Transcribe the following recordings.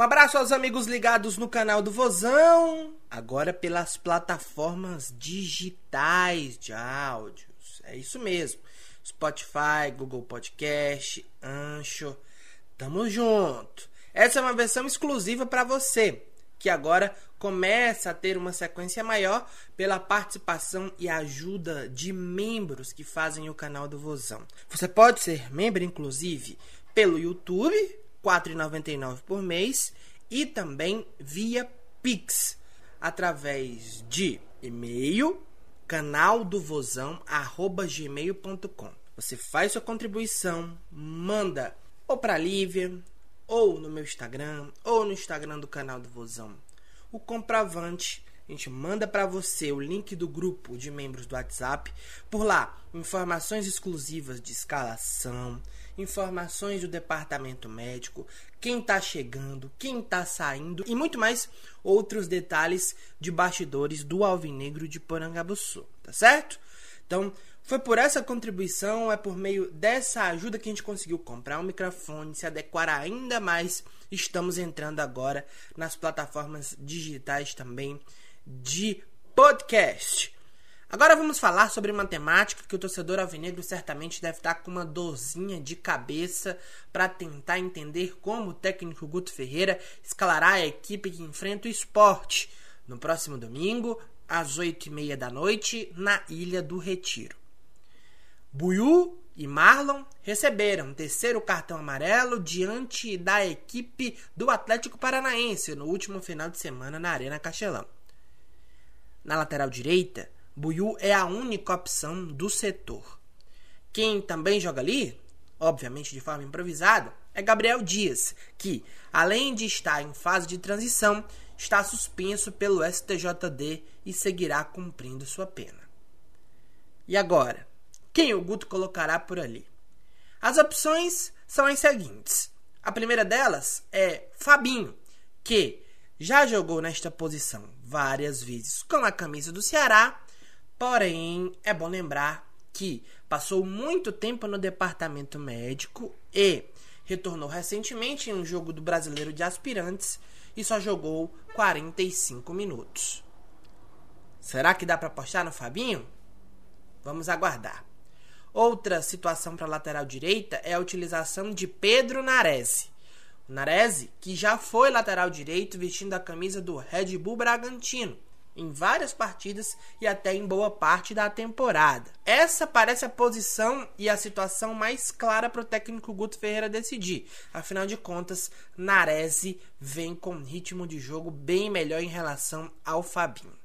Um abraço aos amigos ligados no canal do Vozão, agora pelas plataformas digitais de áudios. É isso mesmo. Spotify, Google Podcast, Ancho. Tamo junto. Essa é uma versão exclusiva para você, que agora começa a ter uma sequência maior pela participação e ajuda de membros que fazem o canal do Vozão. Você pode ser membro, inclusive, pelo YouTube, 4,99 por mês, e também via Pix, através de e-mail canaldovozão@gmail.com. Você faz sua contribuição, manda ou para Lívia, ou no meu Instagram, ou no Instagram do canal do Vozão. O comprovante, a gente manda para você o link do grupo de membros do WhatsApp. Por lá, informações exclusivas de escalação, informações do departamento médico, quem está chegando, quem está saindo e muito mais outros detalhes de bastidores do Alvinegro de Porangabuçu, tá certo? Então, foi por essa contribuição, é por meio dessa ajuda que a gente conseguiu comprar um microfone, se adequar ainda mais. Estamos entrando agora nas plataformas digitais também de podcast. Agora vamos falar sobre matemática que o torcedor alvinegro certamente deve estar com uma dorzinha de cabeça para tentar entender como o técnico Guto Ferreira escalará a equipe que enfrenta o esporte no próximo domingo, às oito e meia da noite, na Ilha do Retiro. Buiu e Marlon receberam terceiro cartão amarelo diante da equipe do Atlético Paranaense no último final de semana na Arena Castelão. Na lateral direita, Buiu é a única opção do setor. Quem também joga ali, obviamente de forma improvisada, é Gabriel Dias, que, além de estar em fase de transição, está suspenso pelo STJD e seguirá cumprindo sua pena. E agora? Quem o Guto colocará por ali? As opções são as seguintes. A primeira delas é Fabinho, que já jogou nesta posição várias vezes com a camisa do Ceará, porém é bom lembrar que passou muito tempo no departamento médico e retornou recentemente em um jogo do Brasileiro de Aspirantes e só jogou 45 minutos. Será que dá para apostar no Fabinho? Vamos aguardar. Outra situação para lateral direita é a utilização de Pedro Nares. O Nares, que já foi lateral direito vestindo a camisa do Red Bull Bragantino em várias partidas e até em boa parte da temporada. Essa parece a posição e a situação mais clara para o técnico Guto Ferreira decidir. Afinal de contas, Nares vem com ritmo de jogo bem melhor em relação ao Fabinho.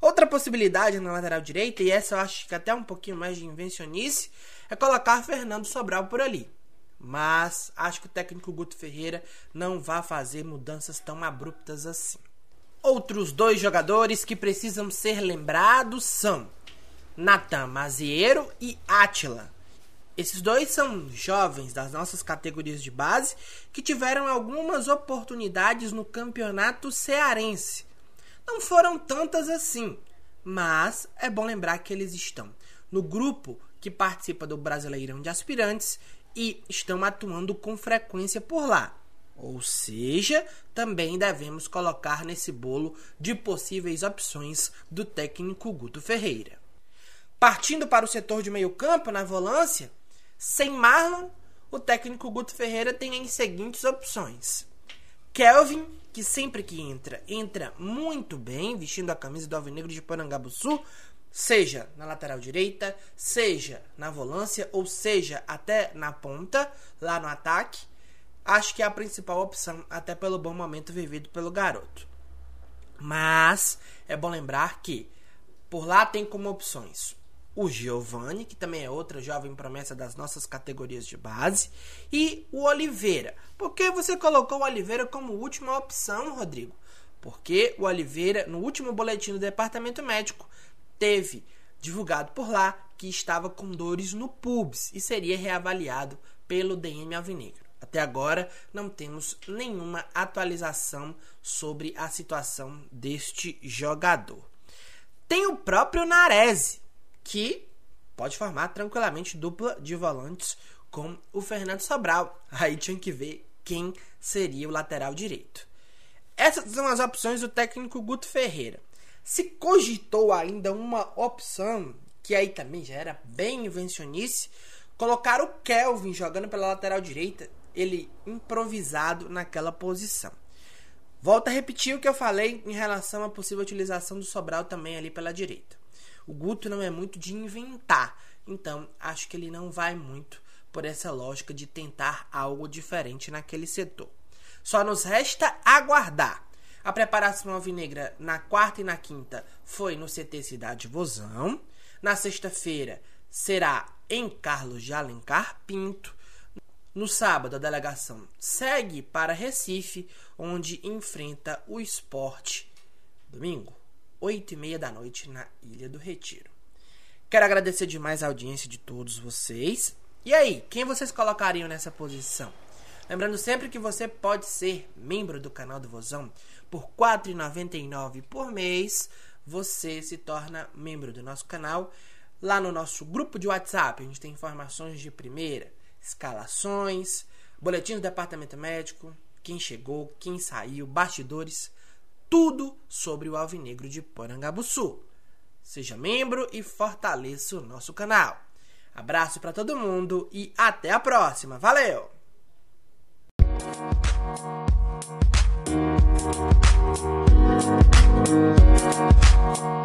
Outra possibilidade na lateral direita, e essa eu acho que até um pouquinho mais de invencionice, é colocar Fernando Sobral por ali. Mas acho que o técnico Guto Ferreira não vai fazer mudanças tão abruptas assim. Outros dois jogadores que precisam ser lembrados são Natan Maziero e Atila. Esses dois são jovens das nossas categorias de base que tiveram algumas oportunidades no campeonato cearense não foram tantas assim, mas é bom lembrar que eles estão no grupo que participa do Brasileirão de Aspirantes e estão atuando com frequência por lá. Ou seja, também devemos colocar nesse bolo de possíveis opções do técnico Guto Ferreira. Partindo para o setor de meio-campo, na volância, sem Marlon, o técnico Guto Ferreira tem as seguintes opções: Kelvin que sempre que entra, entra muito bem, vestindo a camisa do Alvinegro de Parangabuçu, seja na lateral direita, seja na volância, ou seja até na ponta, lá no ataque. Acho que é a principal opção, até pelo bom momento vivido pelo garoto. Mas é bom lembrar que por lá tem como opções o Giovanni, que também é outra jovem promessa das nossas categorias de base, e o Oliveira. Por que você colocou o Oliveira como última opção, Rodrigo? Porque o Oliveira, no último boletim do departamento médico, teve divulgado por lá que estava com dores no pubis e seria reavaliado pelo DM Alvinegro. Até agora não temos nenhuma atualização sobre a situação deste jogador. Tem o próprio Nares, que pode formar tranquilamente dupla de volantes com o Fernando Sobral. Aí tinha que ver quem seria o lateral direito. Essas são as opções do técnico Guto Ferreira. Se cogitou ainda uma opção, que aí também já era bem invencionice, colocar o Kelvin jogando pela lateral direita, ele improvisado naquela posição. Volto a repetir o que eu falei em relação à possível utilização do Sobral também ali pela direita. O Guto não é muito de inventar, então acho que ele não vai muito por essa lógica de tentar algo diferente naquele setor. Só nos resta aguardar. A preparação alvinegra na quarta e na quinta foi no CT Cidade Vozão. Na sexta-feira será em Carlos de Alencar Pinto. No sábado, a delegação segue para Recife, onde enfrenta o esporte. Domingo, 8 e meia da noite, na Ilha do Retiro. Quero agradecer demais a audiência de todos vocês. E aí, quem vocês colocariam nessa posição? Lembrando sempre que você pode ser membro do canal do Vozão por R$ 4,99 por mês. Você se torna membro do nosso canal. Lá no nosso grupo de WhatsApp, a gente tem informações de primeira escalações, boletim do departamento médico, quem chegou, quem saiu, bastidores, tudo sobre o Alvinegro de Porangabuçu. Seja membro e fortaleça o nosso canal. Abraço para todo mundo e até a próxima. Valeu! Thank